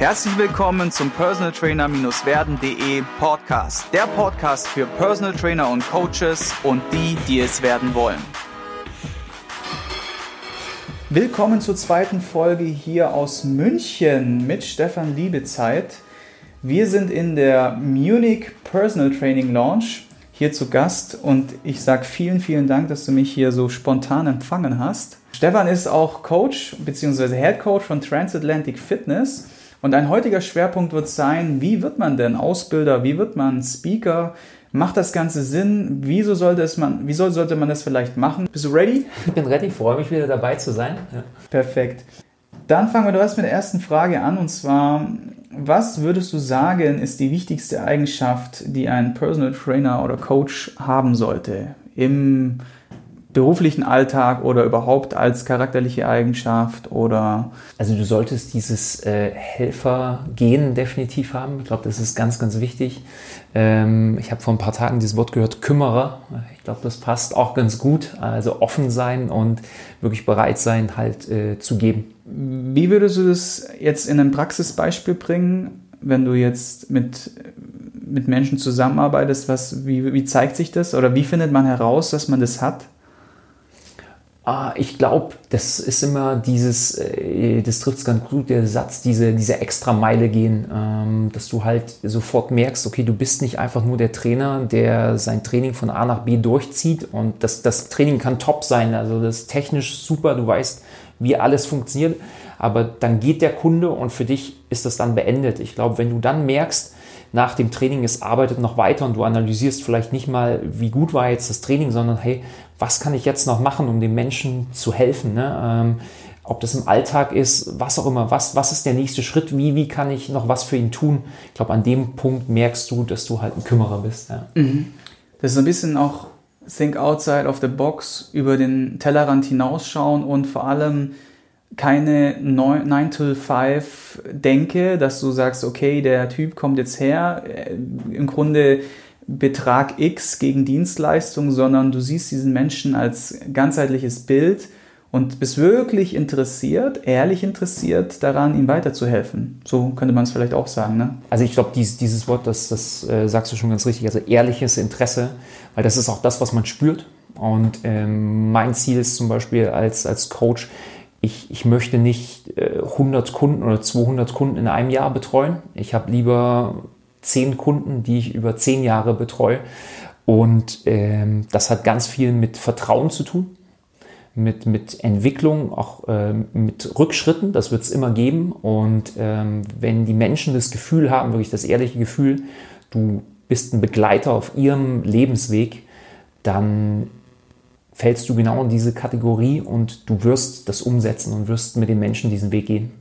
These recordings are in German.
Herzlich willkommen zum Personal Trainer-werden.de Podcast. Der Podcast für Personal Trainer und Coaches und die, die es werden wollen. Willkommen zur zweiten Folge hier aus München mit Stefan Liebezeit. Wir sind in der Munich Personal Training Launch hier zu Gast und ich sage vielen, vielen Dank, dass du mich hier so spontan empfangen hast. Stefan ist auch Coach bzw. Head Coach von Transatlantic Fitness und ein heutiger Schwerpunkt wird sein, wie wird man denn Ausbilder, wie wird man Speaker? Macht das Ganze Sinn? Wieso sollte, es man, wieso sollte man das vielleicht machen? Bist du ready? Ich bin ready, freue mich wieder dabei zu sein. Ja. Perfekt. Dann fangen wir direkt mit der ersten Frage an und zwar, was würdest du sagen, ist die wichtigste Eigenschaft, die ein Personal Trainer oder Coach haben sollte im beruflichen Alltag oder überhaupt als charakterliche Eigenschaft oder? Also du solltest dieses äh, Helfergehen definitiv haben. Ich glaube, das ist ganz, ganz wichtig. Ähm, ich habe vor ein paar Tagen dieses Wort gehört, Kümmerer. Ich glaube, das passt auch ganz gut. Also offen sein und wirklich bereit sein, halt äh, zu geben. Wie würdest du das jetzt in ein Praxisbeispiel bringen, wenn du jetzt mit mit Menschen zusammenarbeitest, was, wie, wie zeigt sich das oder wie findet man heraus, dass man das hat? Ah, ich glaube, das ist immer dieses, äh, das trifft es ganz gut, der Satz, diese, diese extra Meile gehen, ähm, dass du halt sofort merkst, okay, du bist nicht einfach nur der Trainer, der sein Training von A nach B durchzieht und das, das Training kann top sein, also das ist technisch super, du weißt, wie alles funktioniert, aber dann geht der Kunde und für dich ist das dann beendet. Ich glaube, wenn du dann merkst, nach dem Training, es arbeitet noch weiter und du analysierst vielleicht nicht mal, wie gut war jetzt das Training, sondern hey, was kann ich jetzt noch machen, um den Menschen zu helfen? Ne? Ähm, ob das im Alltag ist, was auch immer, was, was ist der nächste Schritt, wie, wie kann ich noch was für ihn tun? Ich glaube, an dem Punkt merkst du, dass du halt ein Kümmerer bist. Ja. Mhm. Das ist ein bisschen auch Think outside of the box, über den Tellerrand hinausschauen und vor allem keine 9 to 5 Denke, dass du sagst, okay, der Typ kommt jetzt her, äh, im Grunde Betrag X gegen Dienstleistung, sondern du siehst diesen Menschen als ganzheitliches Bild und bist wirklich interessiert, ehrlich interessiert daran, ihm weiterzuhelfen. So könnte man es vielleicht auch sagen. Ne? Also ich glaube, dieses, dieses Wort, das, das äh, sagst du schon ganz richtig, also ehrliches Interesse, weil das ist auch das, was man spürt. Und ähm, mein Ziel ist zum Beispiel als, als Coach, ich, ich möchte nicht äh, 100 Kunden oder 200 Kunden in einem Jahr betreuen. Ich habe lieber zehn Kunden, die ich über zehn Jahre betreue. Und ähm, das hat ganz viel mit Vertrauen zu tun, mit, mit Entwicklung, auch ähm, mit Rückschritten. Das wird es immer geben. Und ähm, wenn die Menschen das Gefühl haben, wirklich das ehrliche Gefühl, du bist ein Begleiter auf ihrem Lebensweg, dann fällst du genau in diese Kategorie und du wirst das umsetzen und wirst mit den Menschen diesen Weg gehen.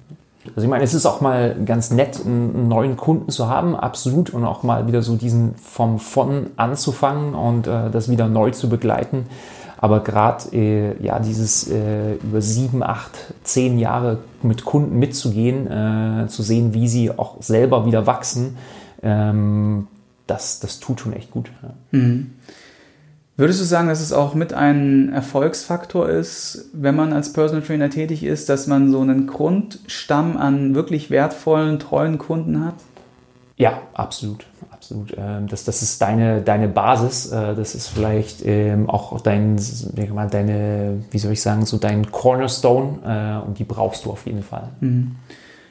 Also ich meine, es ist auch mal ganz nett, einen neuen Kunden zu haben, absolut, und auch mal wieder so diesen vom von anzufangen und äh, das wieder neu zu begleiten. Aber gerade äh, ja dieses äh, über sieben, acht, zehn Jahre mit Kunden mitzugehen, äh, zu sehen, wie sie auch selber wieder wachsen, ähm, das, das tut schon echt gut. Ja. Mhm. Würdest du sagen, dass es auch mit ein Erfolgsfaktor ist, wenn man als Personal Trainer tätig ist, dass man so einen Grundstamm an wirklich wertvollen, treuen Kunden hat? Ja, absolut. absolut. Ähm, das, das ist deine, deine Basis. Äh, das ist vielleicht ähm, auch dein, deine, wie soll ich sagen, so dein Cornerstone äh, und die brauchst du auf jeden Fall. Mhm.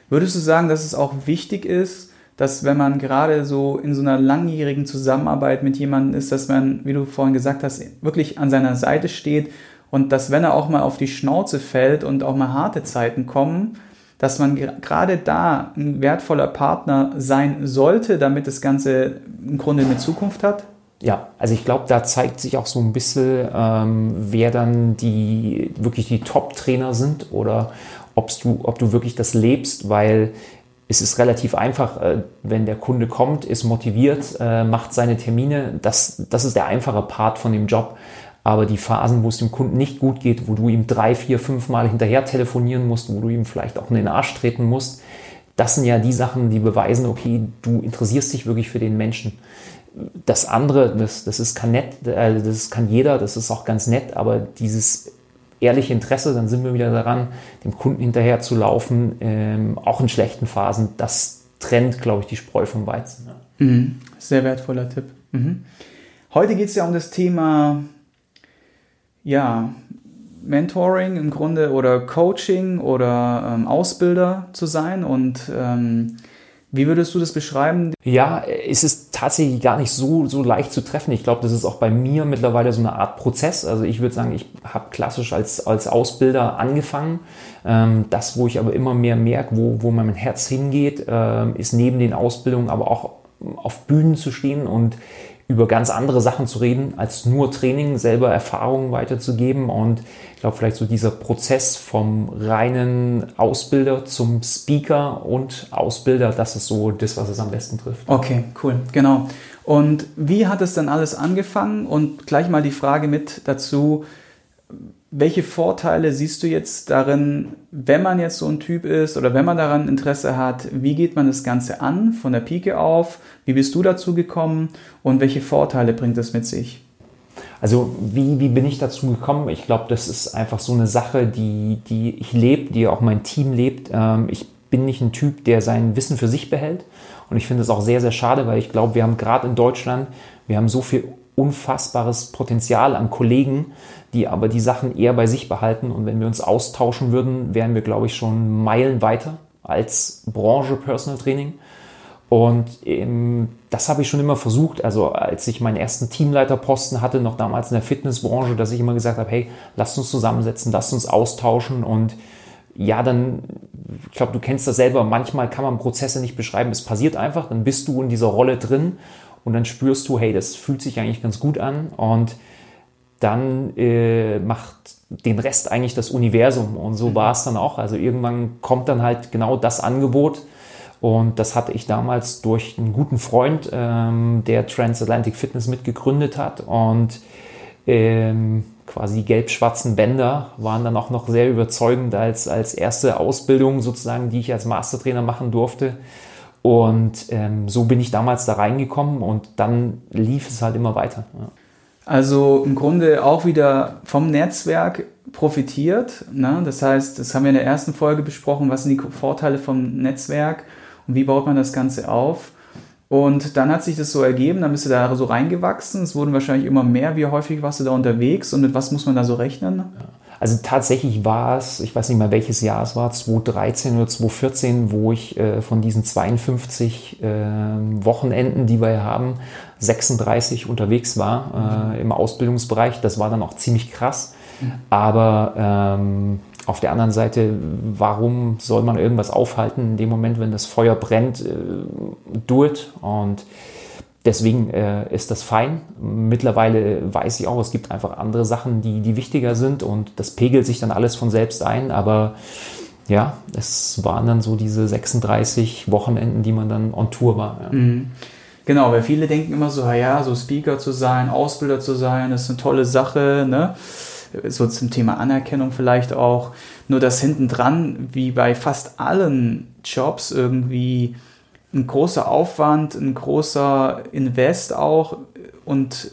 Würdest du sagen, dass es auch wichtig ist, dass wenn man gerade so in so einer langjährigen Zusammenarbeit mit jemandem ist, dass man, wie du vorhin gesagt hast, wirklich an seiner Seite steht und dass wenn er auch mal auf die Schnauze fällt und auch mal harte Zeiten kommen, dass man gerade da ein wertvoller Partner sein sollte, damit das Ganze im Grunde eine Zukunft hat? Ja, also ich glaube, da zeigt sich auch so ein bisschen, ähm, wer dann die wirklich die Top-Trainer sind oder ob's du, ob du wirklich das lebst, weil es ist relativ einfach, äh, wenn der Kunde kommt, ist motiviert, äh, macht seine Termine. Das, das ist der einfache Part von dem Job. Aber die Phasen, wo es dem Kunden nicht gut geht, wo du ihm drei, vier, fünf Mal hinterher telefonieren musst, wo du ihm vielleicht auch in den Arsch treten musst, das sind ja die Sachen, die beweisen, okay, du interessierst dich wirklich für den Menschen. Das andere, das, das ist kann nett, äh, das kann jeder, das ist auch ganz nett, aber dieses ehrliche Interesse, dann sind wir wieder daran, dem Kunden hinterher zu laufen, ähm, auch in schlechten Phasen. Das trennt, glaube ich, die Spreu vom Weizen. Ja. Mhm. Sehr wertvoller Tipp. Mhm. Heute geht es ja um das Thema ja, Mentoring im Grunde oder Coaching oder ähm, Ausbilder zu sein und ähm, wie würdest du das beschreiben? Ja, es ist tatsächlich gar nicht so, so leicht zu treffen. Ich glaube, das ist auch bei mir mittlerweile so eine Art Prozess. Also ich würde sagen, ich habe klassisch als, als Ausbilder angefangen. Ähm, das, wo ich aber immer mehr merke, wo, wo mein Herz hingeht, äh, ist neben den Ausbildungen aber auch auf Bühnen zu stehen und über ganz andere Sachen zu reden, als nur Training, selber Erfahrungen weiterzugeben. Und ich glaube, vielleicht so dieser Prozess vom reinen Ausbilder zum Speaker und Ausbilder, das ist so das, was es am besten trifft. Okay, cool, genau. Und wie hat es dann alles angefangen? Und gleich mal die Frage mit dazu, welche Vorteile siehst du jetzt darin, wenn man jetzt so ein Typ ist oder wenn man daran Interesse hat, wie geht man das Ganze an von der Pike auf? Wie bist du dazu gekommen und welche Vorteile bringt es mit sich? Also wie, wie bin ich dazu gekommen? Ich glaube, das ist einfach so eine Sache, die, die ich lebe, die auch mein Team lebt. Ähm, ich bin nicht ein Typ, der sein Wissen für sich behält. Und ich finde es auch sehr, sehr schade, weil ich glaube, wir haben gerade in Deutschland, wir haben so viel unfassbares Potenzial an Kollegen, die aber die Sachen eher bei sich behalten. Und wenn wir uns austauschen würden, wären wir, glaube ich, schon Meilen weiter als Branche Personal Training. Und ähm, das habe ich schon immer versucht. Also als ich meinen ersten Teamleiterposten hatte, noch damals in der Fitnessbranche, dass ich immer gesagt habe, hey, lasst uns zusammensetzen, lasst uns austauschen. Und ja, dann, ich glaube, du kennst das selber, manchmal kann man Prozesse nicht beschreiben, es passiert einfach, dann bist du in dieser Rolle drin und dann spürst du, hey, das fühlt sich eigentlich ganz gut an und dann äh, macht den Rest eigentlich das Universum und so mhm. war es dann auch. Also irgendwann kommt dann halt genau das Angebot und das hatte ich damals durch einen guten Freund, ähm, der Transatlantic Fitness mitgegründet hat und ähm, quasi die gelb-schwarzen Bänder waren dann auch noch sehr überzeugend als, als erste Ausbildung sozusagen, die ich als Mastertrainer machen durfte. Und ähm, so bin ich damals da reingekommen und dann lief es halt immer weiter. Ja. Also im Grunde auch wieder vom Netzwerk profitiert. Ne? Das heißt, das haben wir in der ersten Folge besprochen, was sind die Vorteile vom Netzwerk und wie baut man das Ganze auf. Und dann hat sich das so ergeben, dann bist du da so reingewachsen, es wurden wahrscheinlich immer mehr. Wie häufig warst du da unterwegs und mit was muss man da so rechnen? Ja. Also tatsächlich war es, ich weiß nicht mehr welches Jahr es war, 2013 oder 2014, wo ich äh, von diesen 52 äh, Wochenenden, die wir haben, 36 unterwegs war äh, im Ausbildungsbereich. Das war dann auch ziemlich krass. Aber ähm, auf der anderen Seite, warum soll man irgendwas aufhalten in dem Moment, wenn das Feuer brennt, äh, do it. Und deswegen äh, ist das fein. Mittlerweile weiß ich auch, es gibt einfach andere Sachen, die, die wichtiger sind und das pegelt sich dann alles von selbst ein. Aber ja, es waren dann so diese 36 Wochenenden, die man dann on Tour war. Ja. Mhm. Genau, weil viele denken immer so, ja, so Speaker zu sein, Ausbilder zu sein, das ist eine tolle Sache, ne? So zum Thema Anerkennung vielleicht auch. Nur dass hinten dran, wie bei fast allen Jobs, irgendwie ein großer Aufwand, ein großer Invest auch und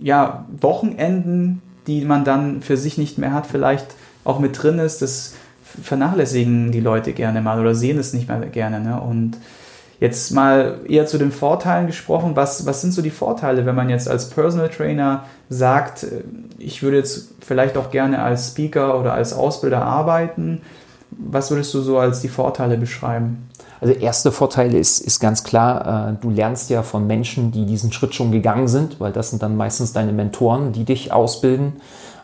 ja, Wochenenden, die man dann für sich nicht mehr hat, vielleicht auch mit drin ist, das vernachlässigen die Leute gerne mal oder sehen es nicht mehr gerne. Ne? Und jetzt mal eher zu den Vorteilen gesprochen. Was, was sind so die Vorteile, wenn man jetzt als Personal Trainer sagt, ich würde jetzt vielleicht auch gerne als Speaker oder als Ausbilder arbeiten? Was würdest du so als die Vorteile beschreiben? Also erster Vorteil ist, ist ganz klar, äh, du lernst ja von Menschen, die diesen Schritt schon gegangen sind, weil das sind dann meistens deine Mentoren, die dich ausbilden.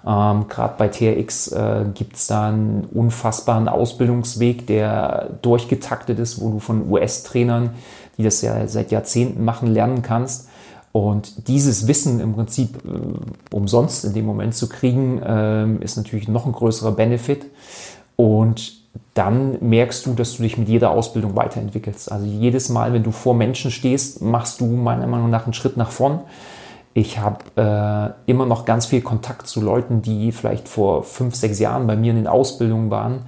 Ähm, Gerade bei TRX äh, gibt es da einen unfassbaren Ausbildungsweg, der durchgetaktet ist, wo du von US-Trainern, die das ja seit Jahrzehnten machen, lernen kannst. Und dieses Wissen im Prinzip äh, umsonst in dem Moment zu kriegen, äh, ist natürlich noch ein größerer Benefit. Und dann merkst du, dass du dich mit jeder Ausbildung weiterentwickelst. Also jedes Mal, wenn du vor Menschen stehst, machst du meiner Meinung nach einen Schritt nach vorn. Ich habe äh, immer noch ganz viel Kontakt zu Leuten, die vielleicht vor fünf, sechs Jahren bei mir in den Ausbildungen waren.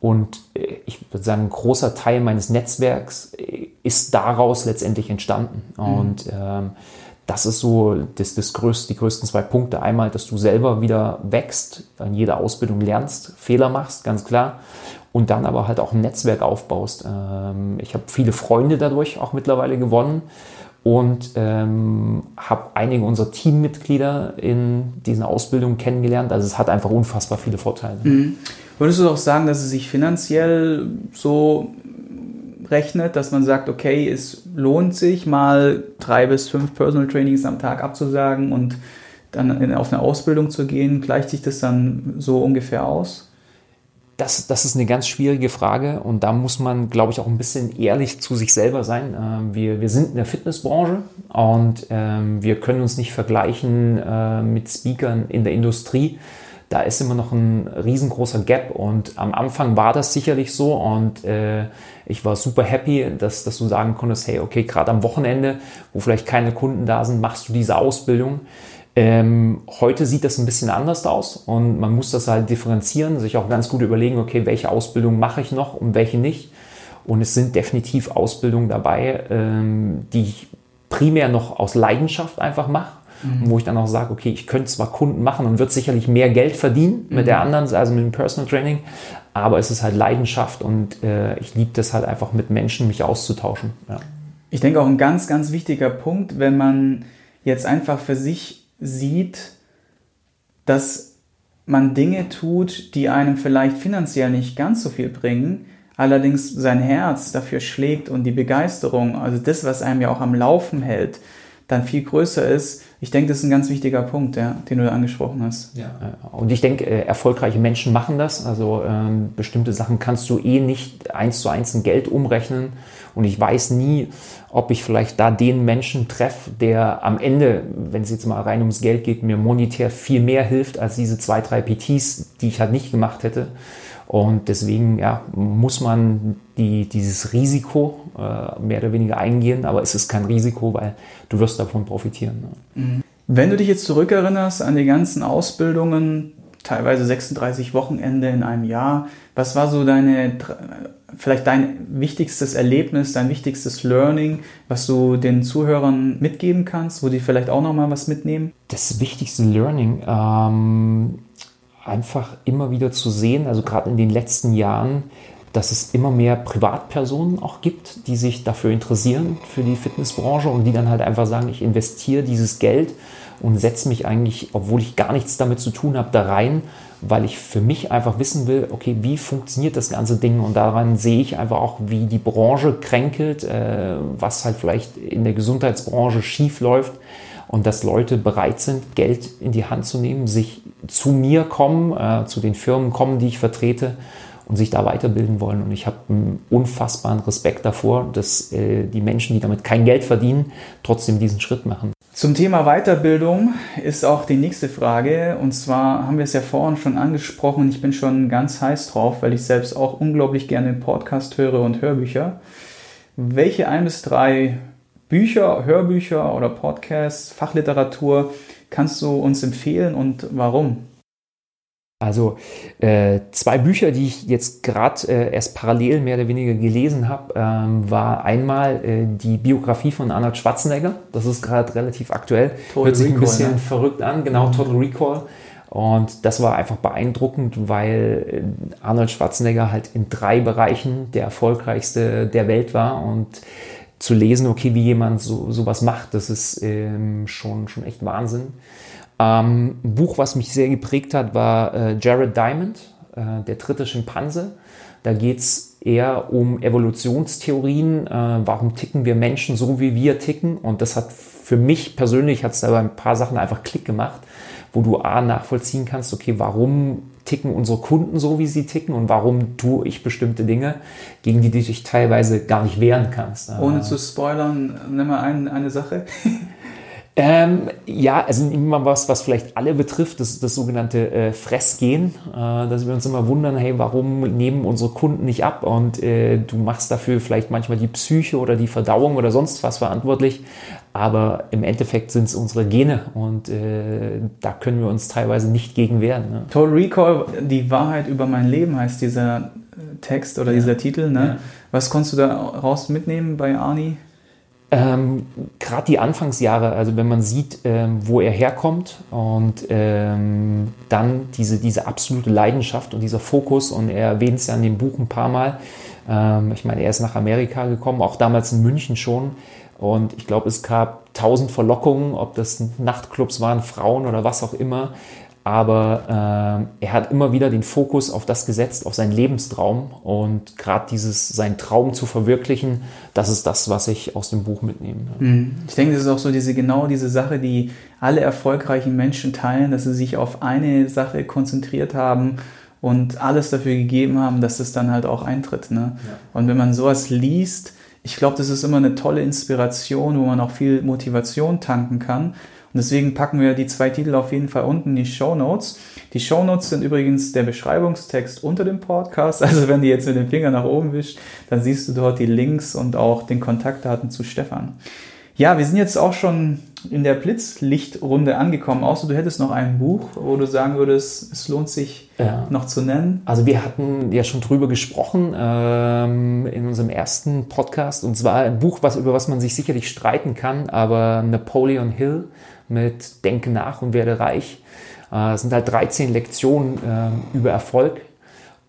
Und äh, ich würde sagen, ein großer Teil meines Netzwerks äh, ist daraus letztendlich entstanden. Mhm. Und ähm, das ist so das, das größte, die größten zwei Punkte. Einmal, dass du selber wieder wächst, in jeder Ausbildung lernst, Fehler machst, ganz klar. Und dann aber halt auch ein Netzwerk aufbaust. Ähm, ich habe viele Freunde dadurch auch mittlerweile gewonnen und ähm, habe einige unserer Teammitglieder in diesen Ausbildungen kennengelernt. Also es hat einfach unfassbar viele Vorteile. Mhm. Würdest du auch sagen, dass es sich finanziell so rechnet, dass man sagt, okay, es lohnt sich mal drei bis fünf Personal Trainings am Tag abzusagen und dann auf eine Ausbildung zu gehen, gleicht sich das dann so ungefähr aus? Das, das ist eine ganz schwierige Frage und da muss man, glaube ich, auch ein bisschen ehrlich zu sich selber sein. Ähm, wir, wir sind in der Fitnessbranche und ähm, wir können uns nicht vergleichen äh, mit Speakern in der Industrie da ist immer noch ein riesengroßer Gap und am Anfang war das sicherlich so und äh, ich war super happy, dass, dass du sagen konntest, hey, okay, gerade am Wochenende, wo vielleicht keine Kunden da sind, machst du diese Ausbildung. Ähm, heute sieht das ein bisschen anders aus und man muss das halt differenzieren, sich auch ganz gut überlegen, okay, welche Ausbildung mache ich noch und welche nicht. Und es sind definitiv Ausbildungen dabei, ähm, die ich primär noch aus Leidenschaft einfach mache mhm. wo ich dann auch sage, okay, ich könnte zwar Kunden machen und wird sicherlich mehr Geld verdienen mhm. mit der mhm. anderen, also mit dem Personal Training, aber es ist halt Leidenschaft und äh, ich liebe das halt einfach mit Menschen, mich auszutauschen. Ja. Ich denke auch ein ganz, ganz wichtiger Punkt, wenn man jetzt einfach für sich sieht, dass man Dinge tut, die einem vielleicht finanziell nicht ganz so viel bringen, allerdings sein Herz dafür schlägt und die Begeisterung, also das, was einem ja auch am Laufen hält, dann viel größer ist. Ich denke, das ist ein ganz wichtiger Punkt, ja, den du da angesprochen hast. Ja. Und ich denke, äh, erfolgreiche Menschen machen das. Also ähm, bestimmte Sachen kannst du eh nicht eins zu eins in Geld umrechnen. Und ich weiß nie, ob ich vielleicht da den Menschen treffe, der am Ende, wenn es jetzt mal rein ums Geld geht, mir monetär viel mehr hilft als diese zwei, drei PTs, die ich halt nicht gemacht hätte. Und deswegen ja, muss man die, dieses Risiko äh, mehr oder weniger eingehen, aber es ist kein Risiko, weil du wirst davon profitieren. Ne? Mhm. Wenn du dich jetzt zurückerinnerst an die ganzen Ausbildungen, teilweise 36 Wochenende in einem Jahr, was war so deine, vielleicht dein wichtigstes Erlebnis, dein wichtigstes Learning, was du den Zuhörern mitgeben kannst, wo die vielleicht auch nochmal was mitnehmen? Das wichtigste Learning, ähm, einfach immer wieder zu sehen, also gerade in den letzten Jahren, dass es immer mehr Privatpersonen auch gibt, die sich dafür interessieren, für die Fitnessbranche und die dann halt einfach sagen, ich investiere dieses Geld und setze mich eigentlich, obwohl ich gar nichts damit zu tun habe, da rein, weil ich für mich einfach wissen will, okay, wie funktioniert das ganze Ding? Und daran sehe ich einfach auch, wie die Branche kränkelt, äh, was halt vielleicht in der Gesundheitsbranche schief läuft und dass Leute bereit sind, Geld in die Hand zu nehmen, sich zu mir kommen, äh, zu den Firmen kommen, die ich vertrete und sich da weiterbilden wollen. Und ich habe einen unfassbaren Respekt davor, dass äh, die Menschen, die damit kein Geld verdienen, trotzdem diesen Schritt machen. Zum Thema Weiterbildung ist auch die nächste Frage. Und zwar haben wir es ja vorhin schon angesprochen. Ich bin schon ganz heiß drauf, weil ich selbst auch unglaublich gerne Podcast höre und Hörbücher. Welche ein bis drei Bücher, Hörbücher oder Podcasts, Fachliteratur kannst du uns empfehlen und warum? Also äh, zwei Bücher, die ich jetzt gerade äh, erst parallel mehr oder weniger gelesen habe, ähm, war einmal äh, die Biografie von Arnold Schwarzenegger. Das ist gerade relativ aktuell. Total Hört sich Recall, ein bisschen ne? verrückt an, genau, mhm. Total Recall. Und das war einfach beeindruckend, weil äh, Arnold Schwarzenegger halt in drei Bereichen der erfolgreichste der Welt war und zu lesen, okay, wie jemand so sowas macht, das ist ähm, schon, schon echt Wahnsinn. Ähm, ein Buch, was mich sehr geprägt hat, war äh, Jared Diamond, äh, Der dritte Schimpanse. Da geht es eher um Evolutionstheorien, äh, warum ticken wir Menschen so, wie wir ticken. Und das hat für mich persönlich, hat es da ein paar Sachen einfach Klick gemacht, wo du A nachvollziehen kannst, okay, warum ticken unsere Kunden so, wie sie ticken und warum tue ich bestimmte Dinge, gegen die du dich teilweise gar nicht wehren kannst. Ohne zu spoilern, nimm mal ein, eine Sache. Ähm, ja, also immer was, was vielleicht alle betrifft, das, das sogenannte äh, Fressgehen, äh, dass wir uns immer wundern, hey, warum nehmen unsere Kunden nicht ab und äh, du machst dafür vielleicht manchmal die Psyche oder die Verdauung oder sonst was verantwortlich, aber im Endeffekt sind es unsere Gene und äh, da können wir uns teilweise nicht gegen wehren. Ne? Total Recall, die Wahrheit über mein Leben heißt dieser äh, Text oder ja. dieser Titel. Ne? Ja. Was konntest du da raus mitnehmen bei Arnie? Ähm, Gerade die Anfangsjahre, also wenn man sieht, ähm, wo er herkommt und ähm, dann diese, diese absolute Leidenschaft und dieser Fokus, und er erwähnt es ja in dem Buch ein paar Mal. Ähm, ich meine, er ist nach Amerika gekommen, auch damals in München schon. Und ich glaube, es gab tausend Verlockungen, ob das Nachtclubs waren, Frauen oder was auch immer aber äh, er hat immer wieder den Fokus auf das gesetzt, auf seinen Lebenstraum und gerade dieses, seinen Traum zu verwirklichen, das ist das, was ich aus dem Buch mitnehme. Mhm. Ich denke, das ist auch so diese, genau diese Sache, die alle erfolgreichen Menschen teilen, dass sie sich auf eine Sache konzentriert haben und alles dafür gegeben haben, dass das dann halt auch eintritt. Ne? Ja. Und wenn man sowas liest, ich glaube, das ist immer eine tolle Inspiration, wo man auch viel Motivation tanken kann. Und deswegen packen wir die zwei Titel auf jeden Fall unten in die Show Notes. Die Show Notes sind übrigens der Beschreibungstext unter dem Podcast. Also wenn du jetzt mit dem Finger nach oben wischst, dann siehst du dort die Links und auch den Kontaktdaten zu Stefan. Ja, wir sind jetzt auch schon in der Blitzlichtrunde angekommen. Außer du hättest noch ein Buch, wo du sagen würdest, es lohnt sich ja. noch zu nennen. Also wir hatten ja schon drüber gesprochen ähm, in unserem ersten Podcast. Und zwar ein Buch, was, über was man sich sicherlich streiten kann, aber Napoleon Hill mit Denke nach und werde reich. Äh, es sind halt 13 Lektionen äh, über Erfolg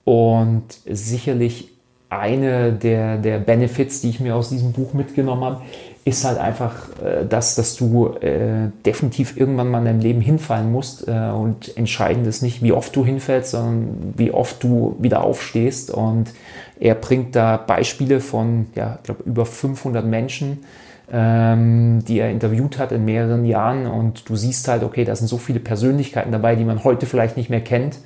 und sicherlich eine der, der Benefits, die ich mir aus diesem Buch mitgenommen habe, ist halt einfach äh, das, dass du äh, definitiv irgendwann mal in deinem Leben hinfallen musst. Und entscheidend ist nicht, wie oft du hinfällst, sondern wie oft du wieder aufstehst. Und er bringt da Beispiele von, ja, ich glaube, über 500 Menschen, ähm, die er interviewt hat in mehreren Jahren. Und du siehst halt, okay, da sind so viele Persönlichkeiten dabei, die man heute vielleicht nicht mehr kennt.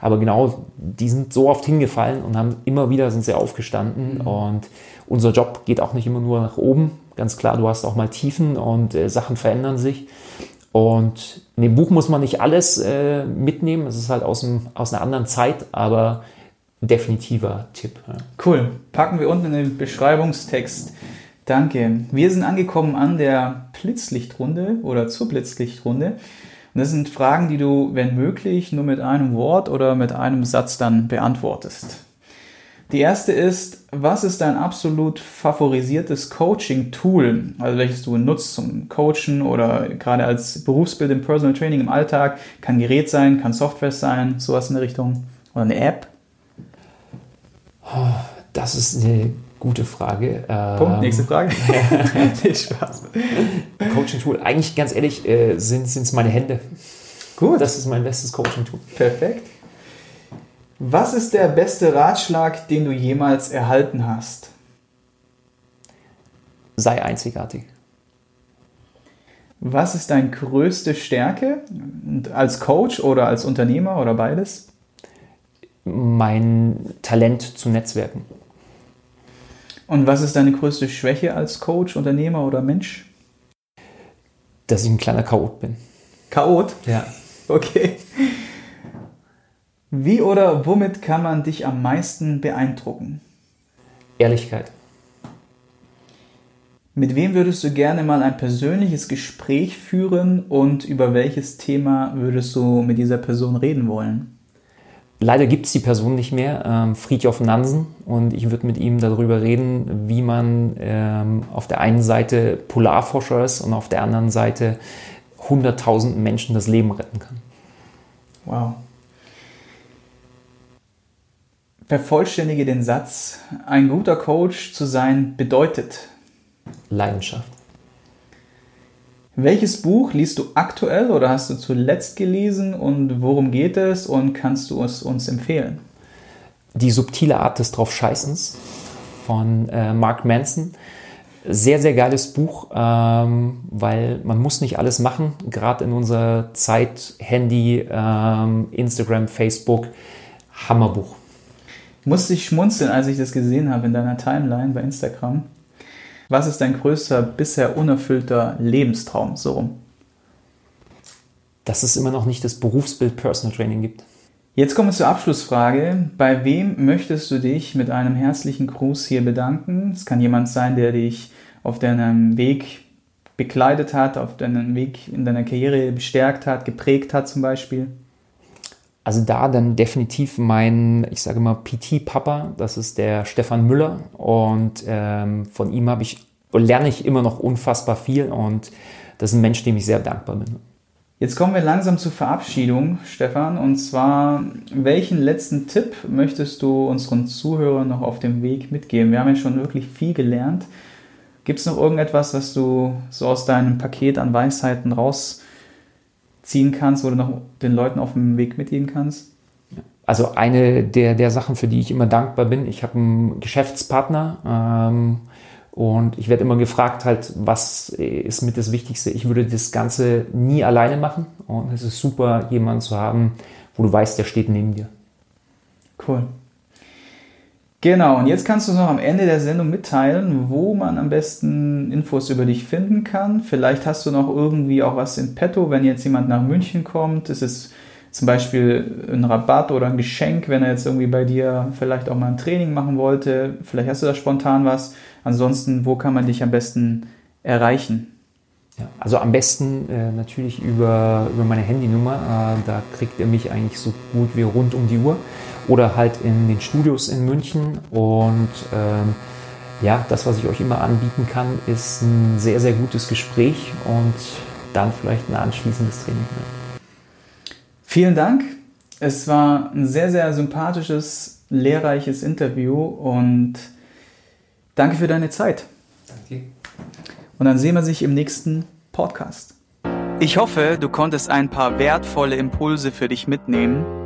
Aber genau, die sind so oft hingefallen und haben immer wieder sind sie aufgestanden. Mhm. Und unser Job geht auch nicht immer nur nach oben. Ganz klar, du hast auch mal Tiefen und äh, Sachen verändern sich. Und in dem Buch muss man nicht alles äh, mitnehmen. Es ist halt aus, dem, aus einer anderen Zeit, aber definitiver Tipp. Ja. Cool. Packen wir unten in den Beschreibungstext Danke. Wir sind angekommen an der Blitzlichtrunde oder zur Blitzlichtrunde. Und das sind Fragen, die du, wenn möglich, nur mit einem Wort oder mit einem Satz dann beantwortest. Die erste ist, was ist dein absolut favorisiertes Coaching-Tool, also welches du nutzt zum Coachen oder gerade als Berufsbild im Personal Training im Alltag? Kann Gerät sein, kann Software sein, sowas in der Richtung. Oder eine App? Das ist eine Gute Frage. Punkt, ähm, nächste Frage. nee, Spaß. Coaching-Tool. Eigentlich, ganz ehrlich, äh, sind es meine Hände. Gut. Das ist mein bestes Coaching-Tool. Perfekt. Was ist der beste Ratschlag, den du jemals erhalten hast? Sei einzigartig. Was ist deine größte Stärke als Coach oder als Unternehmer oder beides? Mein Talent zu Netzwerken. Und was ist deine größte Schwäche als Coach, Unternehmer oder Mensch? Dass ich ein kleiner Chaot bin. Chaot? Ja. Okay. Wie oder womit kann man dich am meisten beeindrucken? Ehrlichkeit. Mit wem würdest du gerne mal ein persönliches Gespräch führen und über welches Thema würdest du mit dieser Person reden wollen? Leider gibt es die Person nicht mehr, ähm, Friedjof Nansen, und ich würde mit ihm darüber reden, wie man ähm, auf der einen Seite Polarforscher ist und auf der anderen Seite hunderttausenden Menschen das Leben retten kann. Wow. Vervollständige den Satz, ein guter Coach zu sein bedeutet Leidenschaft. Welches Buch liest du aktuell oder hast du zuletzt gelesen und worum geht es und kannst du es uns empfehlen? Die subtile Art des Draufscheißens von äh, Mark Manson. Sehr, sehr geiles Buch, ähm, weil man muss nicht alles machen, gerade in unserer Zeit, Handy, ähm, Instagram, Facebook, Hammerbuch. Musste ich schmunzeln, als ich das gesehen habe in deiner Timeline bei Instagram. Was ist dein größter bisher unerfüllter Lebenstraum? So rum. Dass es immer noch nicht das Berufsbild Personal Training gibt. Jetzt kommen wir zur Abschlussfrage. Bei wem möchtest du dich mit einem herzlichen Gruß hier bedanken? Es kann jemand sein, der dich auf deinem Weg bekleidet hat, auf deinem Weg in deiner Karriere bestärkt hat, geprägt hat zum Beispiel. Also da dann definitiv mein, ich sage mal, PT-Papa, das ist der Stefan Müller. Und ähm, von ihm habe ich, lerne ich immer noch unfassbar viel und das ist ein Mensch, dem ich sehr dankbar bin. Jetzt kommen wir langsam zur Verabschiedung, Stefan. Und zwar, welchen letzten Tipp möchtest du unseren Zuhörern noch auf dem Weg mitgeben? Wir haben ja schon wirklich viel gelernt. Gibt es noch irgendetwas, was du so aus deinem Paket an Weisheiten rausziehen kannst oder noch den Leuten auf dem Weg mitgeben kannst? Also eine der, der Sachen, für die ich immer dankbar bin, ich habe einen Geschäftspartner, ähm, und ich werde immer gefragt, halt, was ist mit das Wichtigste? Ich würde das Ganze nie alleine machen. Und es ist super, jemanden zu haben, wo du weißt, der steht neben dir. Cool. Genau, und jetzt kannst du noch am Ende der Sendung mitteilen, wo man am besten Infos über dich finden kann. Vielleicht hast du noch irgendwie auch was in petto, wenn jetzt jemand nach München kommt. Ist es zum Beispiel ein Rabatt oder ein Geschenk, wenn er jetzt irgendwie bei dir vielleicht auch mal ein Training machen wollte. Vielleicht hast du da spontan was. Ansonsten, wo kann man dich am besten erreichen? Ja, also am besten äh, natürlich über, über meine Handynummer. Äh, da kriegt ihr mich eigentlich so gut wie rund um die Uhr. Oder halt in den Studios in München. Und ähm, ja, das, was ich euch immer anbieten kann, ist ein sehr, sehr gutes Gespräch und dann vielleicht ein anschließendes Training. Vielen Dank. Es war ein sehr, sehr sympathisches, lehrreiches Interview und Danke für deine Zeit. Danke. Und dann sehen wir sich im nächsten Podcast. Ich hoffe, du konntest ein paar wertvolle Impulse für dich mitnehmen.